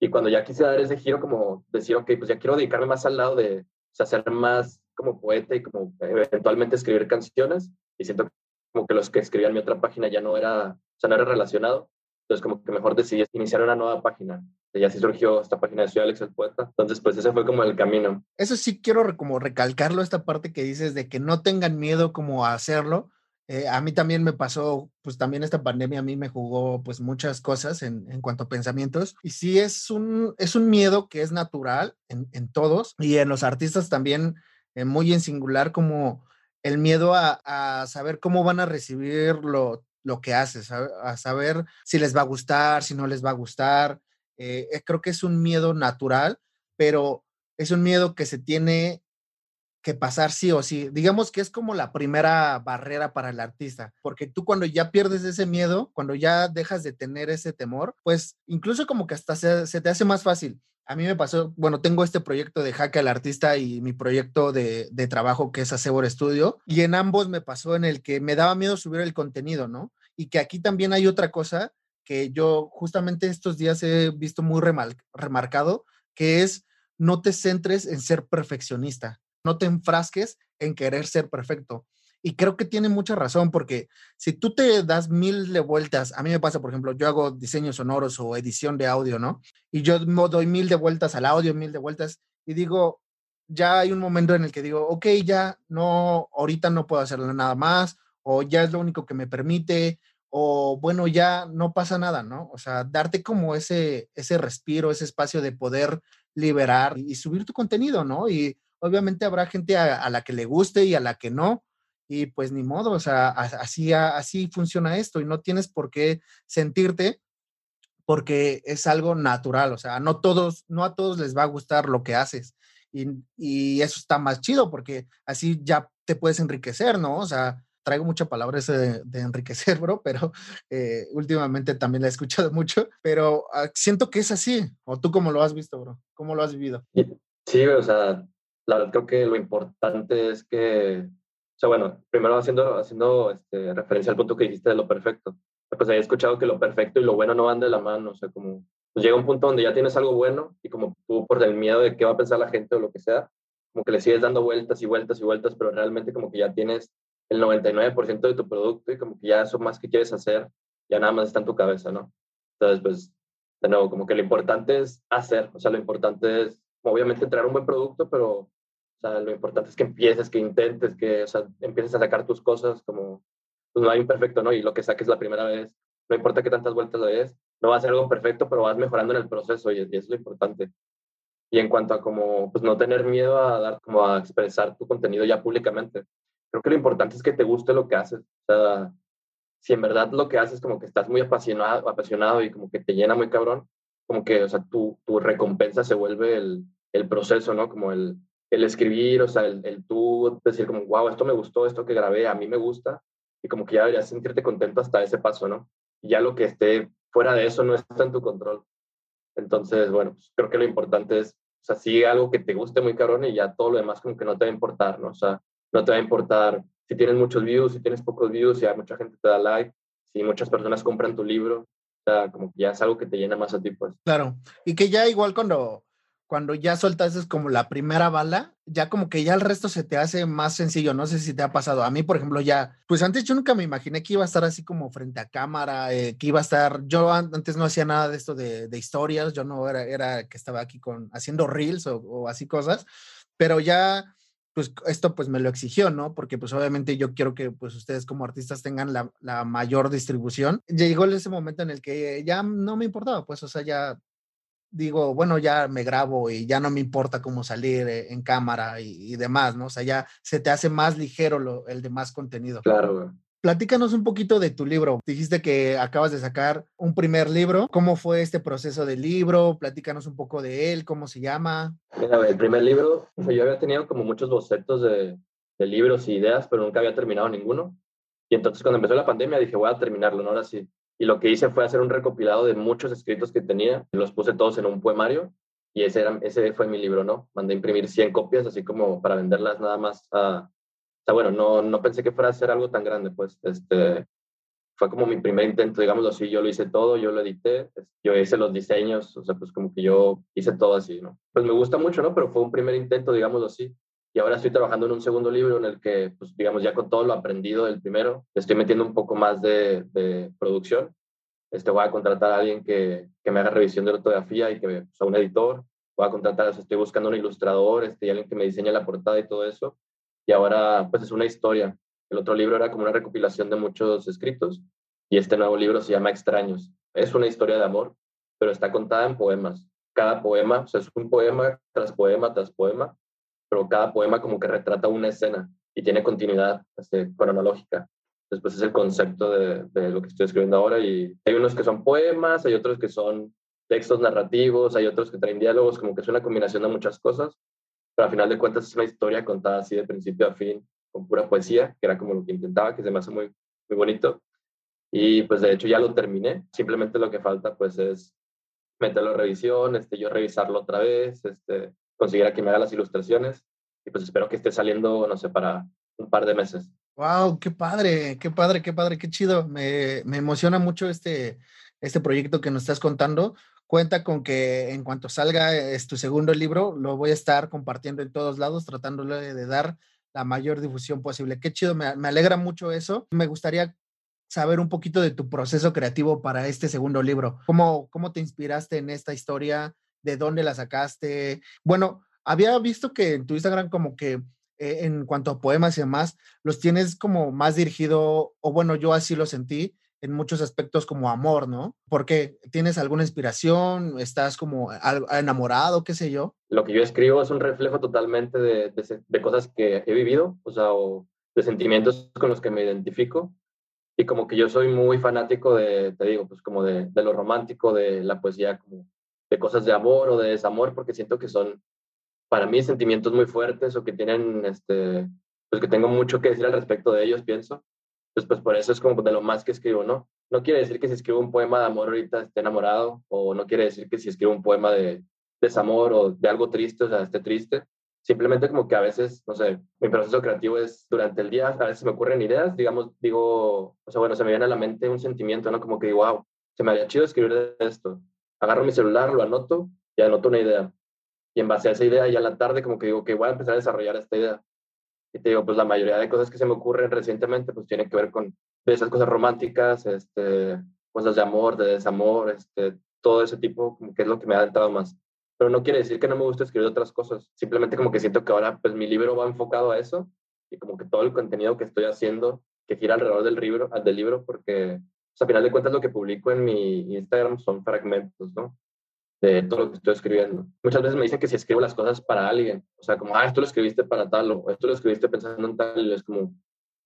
Y cuando ya quise dar ese giro, como decir, ok, pues ya quiero dedicarme más al lado de, sea, ser más como poeta y como eventualmente escribir canciones. Y siento como que los que escribían mi otra página ya no era, o no era relacionado. Entonces como que mejor decidí iniciar una nueva página. Y así surgió esta página de Soy Alex el Poeta. Entonces pues ese fue como el camino. Eso sí quiero como recalcarlo, esta parte que dices de que no tengan miedo como a hacerlo. Eh, a mí también me pasó, pues también esta pandemia a mí me jugó pues muchas cosas en, cuanto a pensamientos. Y sí es un, es un miedo que es natural en, todos y en los artistas también eh, muy en singular como el miedo a, saber cómo van a recibir lo, lo que haces, a, a, saber si les va a gustar, si no les va a gustar. Eh, creo que es un miedo natural, pero es un miedo que se tiene que pasar sí o sí. Digamos que es como la primera barrera para el artista, porque tú cuando ya pierdes ese miedo, cuando ya dejas de tener ese temor, pues incluso como que hasta se, te hace más fácil. A mí me pasó, bueno, tengo este proyecto de Jaque al Artista y mi proyecto de, de trabajo que es Acebor Studio, y en ambos me pasó en el que me daba miedo subir el contenido, ¿no? Y que aquí también hay otra cosa que yo justamente estos días he visto muy remar remarcado, que es no te centres en ser perfeccionista no te enfrasques en querer ser perfecto. Y creo que tiene mucha razón porque si tú te das mil de vueltas, a mí me pasa, por ejemplo, yo hago diseños sonoros o edición de audio, ¿no? Y yo doy mil de vueltas al audio, mil de vueltas y digo, ya hay un momento en el que digo, ok, ya no, ahorita no puedo hacerle nada más o ya es lo único que me permite o bueno, ya no pasa nada, ¿no? O sea, darte como ese, ese respiro, ese espacio de poder liberar y subir tu contenido, ¿no? Y obviamente habrá gente a, la que le guste y a la que no, y pues ni modo, o sea, así, así funciona esto y no tienes por qué sentirte porque es algo natural, o sea, no todos, no a todos les va a gustar lo que haces y, y eso está más chido porque así ya te puedes enriquecer, ¿no? O sea, traigo mucha palabra ese de, enriquecer, bro, pero eh, últimamente también la he escuchado mucho, pero ah, siento que es así, o tú cómo lo has visto, bro, cómo lo has vivido. Sí, o sea, la verdad creo que lo importante es que, o sea, bueno, primero haciendo, haciendo este, referencia al punto que dijiste de lo perfecto, pues he escuchado que lo perfecto y lo bueno no van de la mano, o sea, como pues llega un punto donde ya tienes algo bueno y como por el miedo de qué va a pensar la gente o lo que sea, como que le sigues dando vueltas y vueltas y vueltas, pero realmente como que ya tienes el 99% de tu producto y como que ya eso más que quieres hacer, ya nada más está en tu cabeza, ¿no? Entonces, pues, de nuevo, como que lo importante es hacer, o sea, lo importante es, obviamente, traer un buen producto, pero, lo importante es que empieces, que intentes, que, empieces a sacar tus cosas como, pues no hay un perfecto, ¿no? Y lo que saques la primera vez, no importa qué tantas vueltas le des, no va a ser algo perfecto, pero vas mejorando en el proceso y, y es lo importante. Y en cuanto a como, pues no tener miedo a dar, como a expresar tu contenido ya públicamente creo que lo importante es que te guste lo que haces. Si en verdad lo que haces como que estás muy apasionado, apasionado y como que te llena muy cabrón, como que, o sea, tu, tu recompensa se vuelve el, el proceso, ¿no? Como el, el escribir, o sea, el, el, tú decir como, wow, esto me gustó, esto que grabé, a mí me gusta, y como que ya deberías sentirte contento hasta ese paso, ¿no? Y ya lo que esté fuera de eso no está en tu control. Entonces, bueno, pues creo que lo importante es, o sea, sigue algo que te guste muy cabrón y ya todo lo demás como que no te va a importar, ¿no? O sea, no te va a importar si tienes muchos views, si tienes pocos views, si hay mucha gente te da like, si muchas personas compran tu libro, como que ya es algo que te llena más a ti, pues. Claro, y que ya igual cuando, cuando ya soltas como la primera bala, ya como que ya el resto se te hace más sencillo, no sé si te ha pasado. A mí, por ejemplo, ya, pues antes yo nunca me imaginé que iba a estar así como frente a cámara, eh, que iba a estar, yo antes no hacía nada de esto de, de historias, yo no era, era que estaba aquí con, haciendo reels o, o así cosas, pero ya pues esto pues me lo exigió, ¿no? Porque pues obviamente yo quiero que pues ustedes como artistas tengan la, la mayor distribución. Llegó ese momento en el que ya no me importaba, pues o sea, ya digo, bueno, ya me grabo y ya no me importa cómo salir eh, en cámara y, y demás, ¿no? O sea, ya se te hace más ligero lo, el demás contenido. Claro, Platícanos un poquito de tu libro. Dijiste que acabas de sacar un primer libro. ¿Cómo fue este proceso del libro? Platícanos un poco de él, cómo se llama. Mira, el primer libro, yo había tenido como muchos bocetos de, libros y ideas, pero nunca había terminado ninguno. Y entonces cuando empezó la pandemia dije, voy a terminarlo, ¿no? Ahora sí. Y lo que hice fue hacer un recopilado de muchos escritos que tenía. Los puse todos en un poemario y ese, ese fue mi libro, ¿no? Mandé imprimir 100 copias, así como para venderlas nada más a, bueno, no, no pensé que fuera a ser algo tan grande, pues, este, fue como mi primer intento, digámoslo así, yo lo hice todo, yo lo edité, yo hice los diseños, o sea, pues como que yo hice todo así, ¿no? Pues me gusta mucho, ¿no? Pero fue un primer intento, digámoslo así. Y ahora estoy trabajando en un segundo libro en el que, pues digamos, ya con todo lo aprendido del primero, estoy metiendo un poco más de, de producción. Este, voy a contratar a alguien que, que me haga revisión de ortografía y que, o sea, un editor. Voy a contratar, o sea, estoy buscando un ilustrador, este, y alguien que me diseñe la portada y todo eso y ahora pues es una historia. El otro libro era como una recopilación de muchos escritos y este nuevo libro se llama Extraños. Es una historia de amor, pero está contada en poemas. Cada poema, o sea, es un poema tras poema tras poema, pero cada poema como que retrata una escena y tiene continuidad este, cronológica. Después es el concepto de, de, lo que estoy escribiendo ahora y hay unos que son poemas, hay otros que son textos narrativos, hay otros que traen diálogos, como que es una combinación de muchas cosas pero al final de cuentas es una historia contada así de principio a fin, con pura poesía, que era como lo que intentaba, que se me hace muy, muy bonito. Y pues de hecho ya lo terminé, simplemente lo que falta pues es meterlo a revisión, este, yo revisarlo otra vez, este, conseguir a que me haga las ilustraciones y pues espero que esté saliendo, no sé, para un par de meses. ¡Wow! ¡Qué padre! ¡Qué padre! ¡Qué padre! ¡Qué chido! Me, me emociona mucho este, este proyecto que nos estás contando cuenta con que en cuanto salga es tu segundo libro, lo voy a estar compartiendo en todos lados, tratándole de dar la mayor difusión posible. Qué chido, me, me alegra mucho eso. Me gustaría saber un poquito de tu proceso creativo para este segundo libro. ¿Cómo, cómo te inspiraste en esta historia? ¿De dónde la sacaste? Bueno, había visto que en tu Instagram como que eh, en cuanto a poemas y demás, los tienes como más dirigido, o bueno, yo así lo sentí, en muchos aspectos como amor, ¿no? Porque tienes alguna inspiración, estás como enamorado, qué sé yo. Lo que yo escribo es un reflejo totalmente de, de, cosas que he vivido, o sea, o de sentimientos con los que me identifico. Y como que yo soy muy fanático de, te digo, pues como de, de lo romántico, de la poesía, como de cosas de amor o de desamor, porque siento que son para mí sentimientos muy fuertes o que tienen, este, pues que tengo mucho que decir al respecto de ellos, pienso. Pues, pues por eso es como de lo más que escribo, ¿no? No quiere decir que si escribo un poema de amor ahorita esté enamorado, o no quiere decir que si escribo un poema de desamor o de algo triste, o sea, esté triste. Simplemente como que a veces, no sé, mi proceso creativo es durante el día, a veces me ocurren ideas, digamos, digo, o sea, bueno, se me viene a la mente un sentimiento, ¿no? Como que digo, wow, se me haría chido escribir esto. Agarro mi celular, lo anoto y anoto una idea. Y en base a esa idea, ya a la tarde, como que digo que voy a empezar a desarrollar esta idea. Y te digo, pues la mayoría de cosas que se me ocurren recientemente, pues tienen que ver con esas cosas románticas, este, cosas de amor, de desamor, este, todo ese tipo, como que es lo que me ha entrado más. Pero no quiere decir que no me guste escribir otras cosas. Simplemente como que siento que ahora, pues mi libro va enfocado a eso y como que todo el contenido que estoy haciendo que gira alrededor del libro, del libro porque pues, a final de cuentas lo que publico en mi Instagram son fragmentos, ¿no? De todo lo que estoy escribiendo. Muchas veces me dicen que si escribo las cosas para alguien, o sea, como, ah, esto lo escribiste para tal, o esto lo escribiste pensando en tal, es como,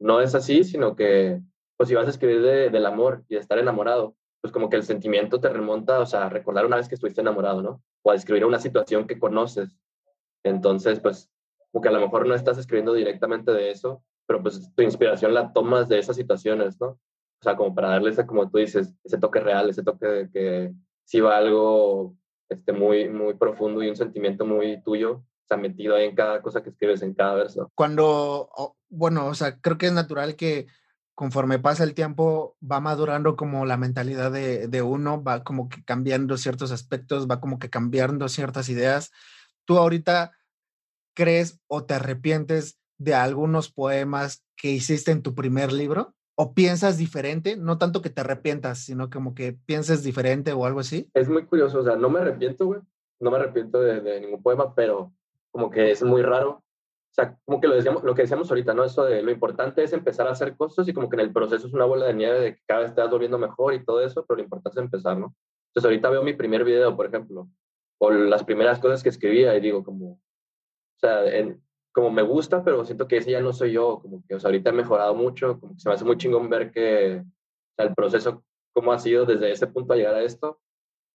no es así, sino que, pues si vas a escribir de, del amor y de estar enamorado, pues como que el sentimiento te remonta, o sea, a recordar una vez que estuviste enamorado, ¿no? O a describir una situación que conoces. Entonces, pues, como que a lo mejor no estás escribiendo directamente de eso, pero pues tu inspiración la tomas de esas situaciones, ¿no? O sea, como para darle ese, como tú dices, ese toque real, ese toque de que si va algo este, muy, muy profundo y un sentimiento muy tuyo, o metido ahí en cada cosa que escribes, en cada verso. Cuando, bueno, o sea, creo que es natural que conforme pasa el tiempo va madurando como la mentalidad de, de uno, va como que cambiando ciertos aspectos, va como que cambiando ciertas ideas. ¿Tú ahorita crees o te arrepientes de algunos poemas que hiciste en tu primer libro? O piensas diferente, no tanto que te arrepientas, sino como que pienses diferente o algo así? Es muy curioso, o sea, no me arrepiento, güey, no me arrepiento de, ningún poema, pero como que es muy raro. O sea, como que lo, decíamos, lo que decíamos ahorita, ¿no? Eso de lo importante es empezar a hacer cosas y como que en el proceso es una bola de nieve de que cada vez te vas volviendo mejor y todo eso, pero lo importante es empezar, ¿no? Entonces ahorita veo mi primer video, por ejemplo, o las primeras cosas que escribía y digo como, o sea, en, como me gusta, pero siento que ese ya no soy yo, como que o sea, ahorita he mejorado mucho, como que se me hace muy chingón ver que o sea, el proceso, cómo ha sido desde ese punto a llegar a esto,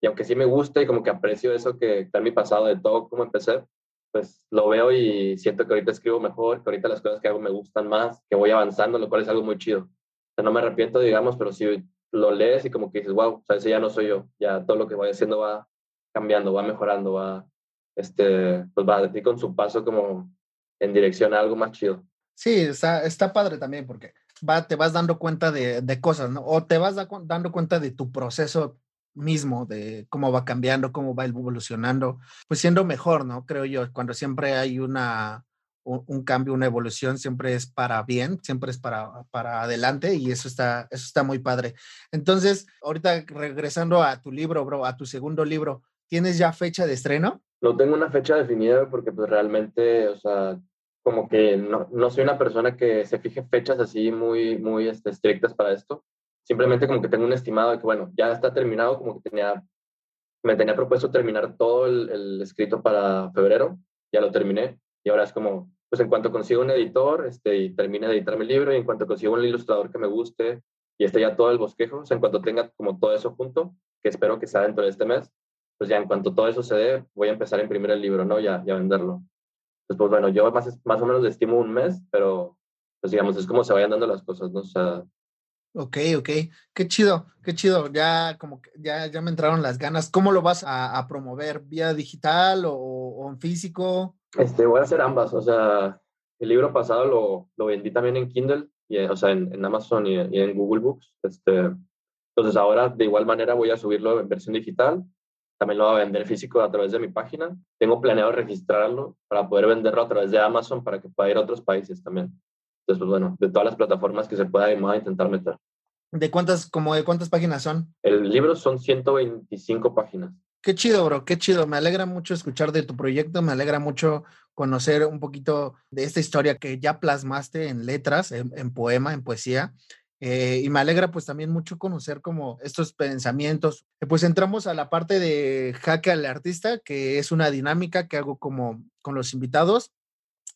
y aunque sí me gusta y como que aprecio eso que está en mi pasado de todo, cómo empecé, pues lo veo y siento que ahorita escribo mejor, que ahorita las cosas que hago me gustan más, que voy avanzando, lo cual es algo muy chido. O sea, no me arrepiento, digamos, pero si lo lees y como que dices, wow, o sea, ese ya no soy yo, ya todo lo que voy haciendo va cambiando, va mejorando, va, este, pues va de ti con su paso como en dirección a algo más chido. Sí, está, está padre también porque va, te vas dando cuenta de, de cosas, ¿no? O te vas dando cuenta de tu proceso mismo, de cómo va cambiando, cómo va evolucionando, pues siendo mejor, ¿no? Creo yo, cuando siempre hay una, un, cambio, una evolución, siempre es para bien, siempre es para, para adelante y eso está, eso está muy padre. Entonces, ahorita regresando a tu libro, bro, a tu segundo libro, ¿tienes ya fecha de estreno? No tengo una fecha definida porque pues realmente, o sea, como que no, no soy una persona que se fije fechas así muy, muy este, estrictas para esto. Simplemente como que tengo un estimado de que, bueno, ya está terminado, como que tenía, me tenía propuesto terminar todo el, escrito para febrero, ya lo terminé y ahora es como, pues en cuanto consiga un editor este, y termine de editar mi libro y en cuanto consiga un ilustrador que me guste y esté ya todo el bosquejo, o sea, en cuanto tenga como todo eso junto, que espero que sea dentro de este mes, pues ya en cuanto todo eso se dé, voy a empezar a imprimir el libro, ¿no? Ya, ya venderlo. Pues, pues bueno, yo más, más o menos estimo un mes, pero pues digamos, es como se vayan dando las cosas, ¿no? O sea... Ok, ok. Qué chido, qué chido. Ya como que ya, ya me entraron las ganas. ¿Cómo lo vas a, promover? ¿Vía digital o, en físico? Este, voy a hacer ambas. O sea, el libro pasado lo, lo vendí también en Kindle, y, o sea, en, en Amazon y, y, en Google Books. Este, entonces ahora de igual manera voy a subirlo en versión digital también lo voy a vender físico a través de mi página. Tengo planeado registrarlo para poder venderlo a través de Amazon para que pueda ir a otros países también. Entonces, pues bueno, de todas las plataformas que se pueda, a intentar meter. ¿De cuántas, como de cuántas páginas son? El libro son 125 páginas. Qué chido, bro, qué chido. Me alegra mucho escuchar de tu proyecto, me alegra mucho conocer un poquito de esta historia que ya plasmaste en letras, en, en poema, en poesía. Eh, y me alegra pues también mucho conocer como estos pensamientos. Eh, pues entramos a la parte de jaque al artista, que es una dinámica que hago como con los invitados.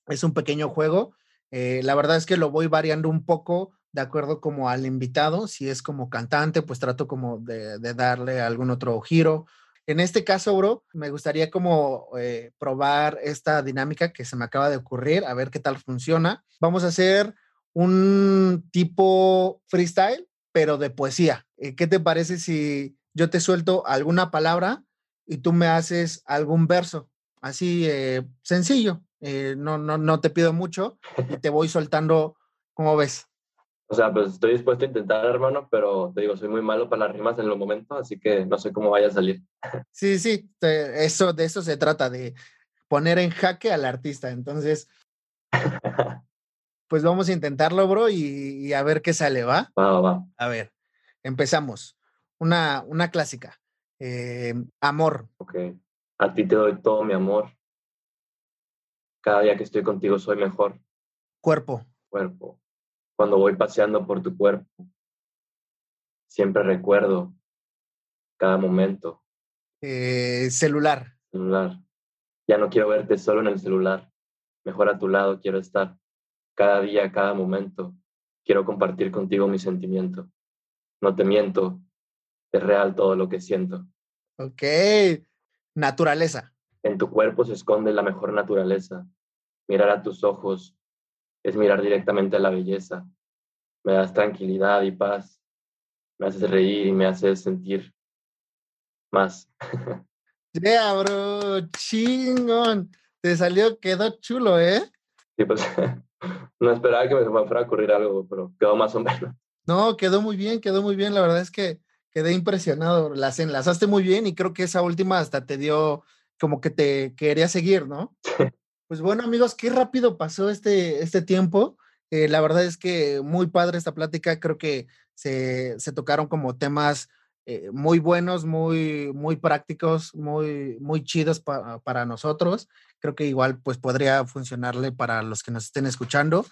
Es un pequeño juego. Eh, la verdad es que lo voy variando un poco de acuerdo como al invitado. Si es como cantante, pues trato como de, darle algún otro giro. En este caso, bro, me gustaría como probar esta dinámica que se me acaba de ocurrir, a ver qué tal funciona. Vamos a hacer un tipo freestyle, pero de poesía. Eh, ¿Qué te parece si yo te suelto alguna palabra y tú me haces algún verso? Así eh, sencillo. Eh, no, no, no te pido mucho y te voy soltando, ¿cómo ves? O sea, pues estoy dispuesto a intentar, hermano, pero te digo, soy muy malo para las rimas en el momento, así que no sé cómo vaya a salir. Sí, sí, eso, de eso se trata, de poner en jaque al artista. Entonces, pues vamos a intentarlo, bro, y, a ver qué sale, ¿va? Va, va. A ver, empezamos. Una, una clásica. Eh, amor. Ok. A ti te doy todo mi amor. Cada día que estoy contigo soy mejor. Cuerpo. Cuerpo. Cuando voy paseando por tu cuerpo, siempre recuerdo cada momento. Eh, celular. Celular. Ya no quiero verte solo en el celular. Mejor a tu lado quiero estar cada día, cada momento. Quiero compartir contigo mi sentimiento. No te miento, es real todo lo que siento. Ok, naturaleza. En tu cuerpo se esconde la mejor naturaleza. Mirar a tus ojos es mirar directamente a la belleza. Me das tranquilidad y paz. Me haces reír y me haces sentir más. Yeah, bro, chingón. Te salió, quedó chulo, ¿eh? Sí, pues no esperaba que me fuera a ocurrir algo, pero quedó más o menos. No, quedó muy bien, quedó muy bien. La verdad es que quedé impresionado. Las enlazaste muy bien y creo que esa última hasta te dio como que te quería seguir, ¿no? Pues bueno, amigos, qué rápido pasó este, este tiempo. Eh, la verdad es que muy padre esta plática. Creo que se, se tocaron como temas eh, muy buenos, muy, muy prácticos, muy, muy chidos para nosotros. Creo que igual pues podría funcionarle para los que nos estén escuchando.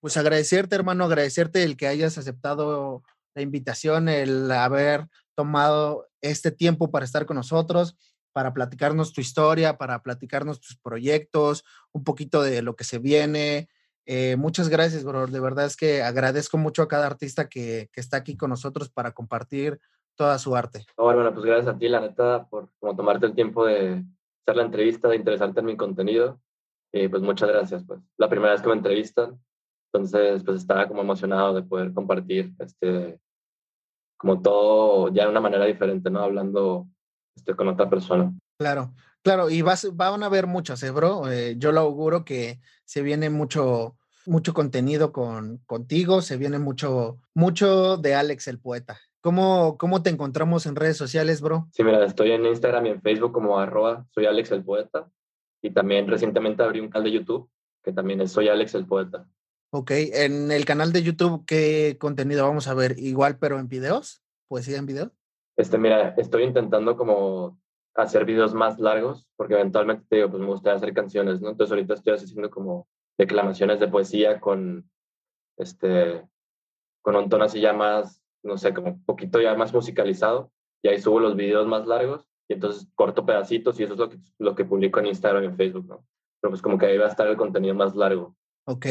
Pues agradecerte, hermano, agradecerte el que hayas aceptado la invitación, el haber tomado este tiempo para estar con nosotros, para platicarnos tu historia, para platicarnos tus proyectos, un poquito de lo que se viene. Eh, muchas gracias, bro. De verdad es que agradezco mucho a cada artista que, que está aquí con nosotros para compartir toda su arte. bueno, pues gracias a ti, la neta, por como tomarte el tiempo de hacer la entrevista, de interesarte en mi contenido. Y pues muchas gracias, pues. La primera vez que me entrevistan, entonces pues estaba como emocionado de poder compartir este, como todo ya de una manera diferente, ¿no? Hablando este, con otra persona. Claro, claro, y vas, van a haber muchas, ¿eh, bro? Eh, yo lo auguro que se viene mucho, mucho contenido con, contigo, se viene mucho, mucho de Alex el poeta. ¿Cómo, ¿Cómo te encontramos en redes sociales, bro? Sí, mira, estoy en Instagram y en Facebook como arroba soy Alex el Poeta. Y también recientemente abrí un canal de YouTube que también es Soy Alex el Poeta. Ok, en el canal de YouTube, ¿qué contenido vamos a ver? Igual, pero en videos, poesía en video. Este, mira, estoy intentando como hacer videos más largos, porque eventualmente te digo, pues me gustaría hacer canciones, ¿no? Entonces ahorita estoy haciendo como declamaciones de poesía con, este, con un tono así ya más no sé, como un poquito ya más musicalizado, y ahí subo los videos más largos, y entonces corto pedacitos, y eso es lo que, lo que publico en Instagram y en Facebook, ¿no? Pero pues como que ahí va a estar el contenido más largo. Ok,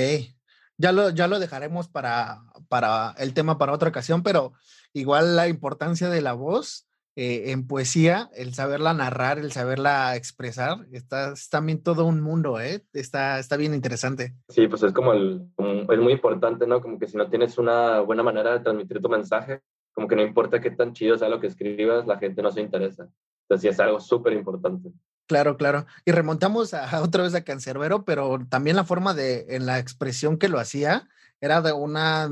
ya lo, ya lo dejaremos para, para el tema para otra ocasión, pero igual la importancia de la voz eh, en poesía, el saberla narrar, el saberla expresar, está, es también todo un mundo, ¿eh? Está, está bien interesante. Sí, pues es como, el, es muy importante, ¿no? Como que si no tienes una buena manera de transmitir tu mensaje, como que no importa qué tan chido sea lo que escribas, la gente no se interesa. Entonces sí es algo súper importante. Claro, claro. Y remontamos a, otra vez a Cancerbero, pero también la forma de, en la expresión que lo hacía, era de una,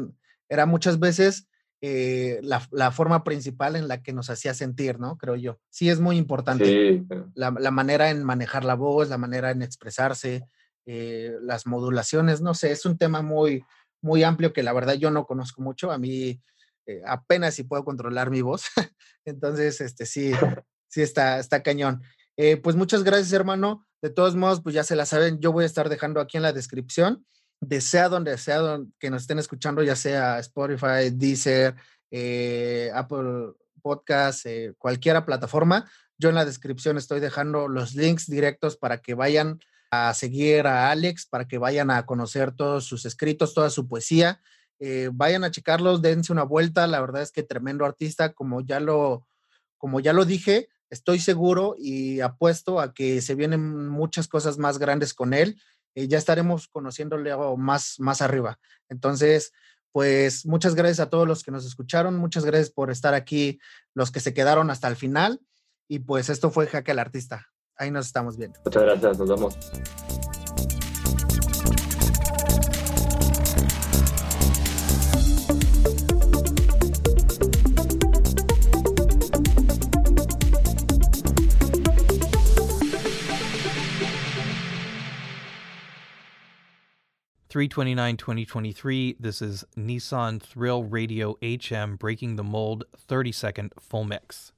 era muchas veces eh, la, la, forma principal en la que nos hacía sentir, ¿no? Creo yo. Sí, es muy importante. Sí. La, la, manera en manejar la voz, la manera en expresarse, eh, las modulaciones, no sé, es un tema muy, muy amplio que la verdad yo no conozco mucho. A mí eh, apenas si puedo controlar mi voz. Entonces, este sí, sí está, está cañón. Pues muchas gracias, hermano. De todos modos, pues ya se la saben, yo voy a estar dejando aquí en la descripción desea donde sea que nos estén escuchando, ya sea Spotify, Deezer, eh, Apple Podcast, eh, cualquiera plataforma. Yo en la descripción estoy dejando los links directos para que vayan a seguir a Alex, para que vayan a conocer todos sus escritos, toda su poesía. Eh, vayan a checarlos, dense una vuelta. La verdad es que tremendo artista, como ya lo, como ya lo dije, estoy seguro y apuesto a que se vienen muchas cosas más grandes con él eh, ya estaremos conociéndole más, más arriba. Entonces, pues muchas gracias a todos los que nos escucharon, muchas gracias por estar aquí, los que se quedaron hasta el final. Y pues esto fue Jaque al Artista. Ahí nos estamos viendo. Muchas gracias, nos vemos. 329 2023. This is Nissan Thrill Radio HM Breaking the Mold 30 second full mix.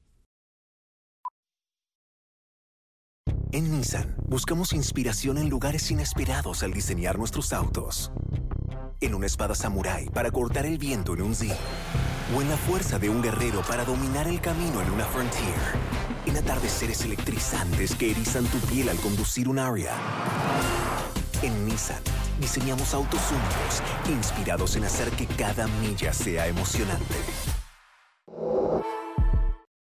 En Nissan buscamos inspiración en lugares inesperados al diseñar nuestros autos. En una espada samurai para cortar el viento en un Z. O en la fuerza de un guerrero para dominar el camino en una Frontier. En atardeceres electrizantes que erizan tu piel al conducir un Aria. En Nissan diseñamos autos únicos, inspirados en hacer que cada milla sea emocionante.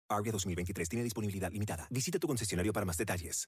Arvia 2023 tiene disponibilidad limitada. Visita tu concesionario para más detalles.